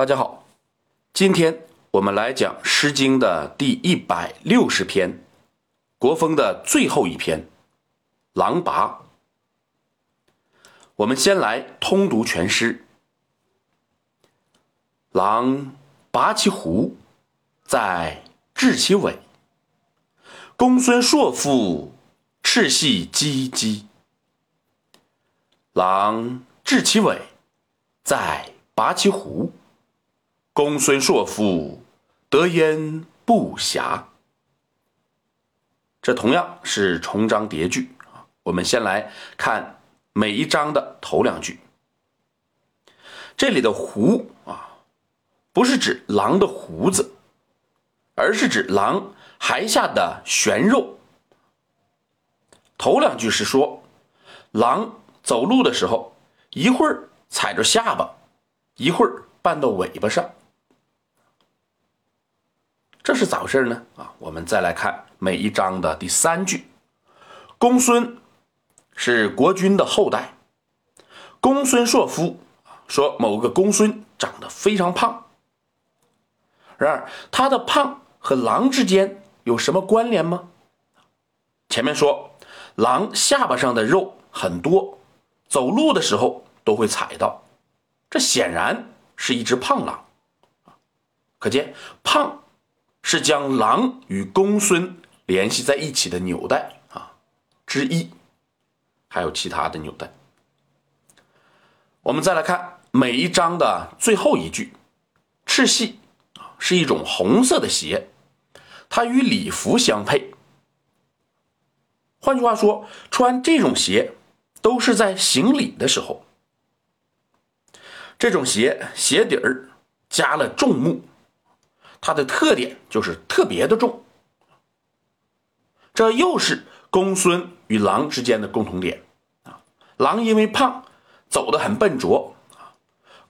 大家好，今天我们来讲《诗经》的第一百六十篇，国风的最后一篇《狼拔》。我们先来通读全诗：“狼拔其胡，在治其尾。公孙硕父，赤系唧唧。狼治其尾，在拔其胡。公孙硕父，得焉不暇。这同样是重章叠句啊。我们先来看每一章的头两句。这里的“胡”啊，不是指狼的胡子，而是指狼骸下的悬肉。头两句是说，狼走路的时候，一会儿踩着下巴，一会儿绊到尾巴上。这是咋回事呢？啊，我们再来看每一章的第三句。公孙是国君的后代。公孙硕夫说某个公孙长得非常胖。然而他的胖和狼之间有什么关联吗？前面说狼下巴上的肉很多，走路的时候都会踩到，这显然是一只胖狼。可见胖。是将狼与公孙联系在一起的纽带啊之一，还有其他的纽带。我们再来看每一章的最后一句，赤系啊是一种红色的鞋，它与礼服相配。换句话说，穿这种鞋都是在行礼的时候。这种鞋鞋底儿加了重木。它的特点就是特别的重，这又是公孙与狼之间的共同点啊。狼因为胖，走得很笨拙啊；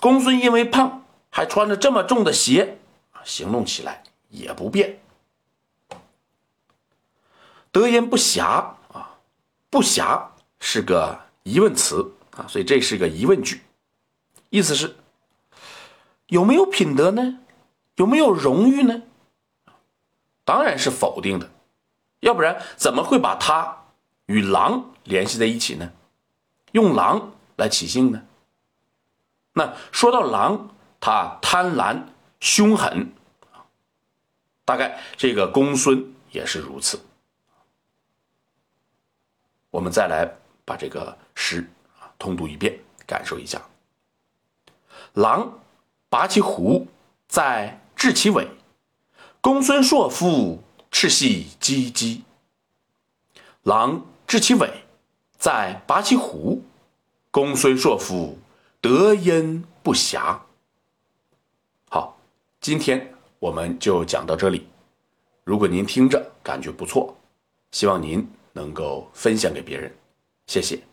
公孙因为胖，还穿着这么重的鞋，行动起来也不便。得焉不暇啊，不暇是个疑问词啊，所以这是个疑问句，意思是有没有品德呢？有没有荣誉呢？当然是否定的，要不然怎么会把他与狼联系在一起呢？用狼来起兴呢？那说到狼，他贪婪凶狠，大概这个公孙也是如此。我们再来把这个诗啊通读一遍，感受一下。狼拔起胡，在。治其尾，公孙硕夫，赤系唧唧。狼治其尾，在拔其胡。公孙硕夫，得焉不暇。好，今天我们就讲到这里。如果您听着感觉不错，希望您能够分享给别人，谢谢。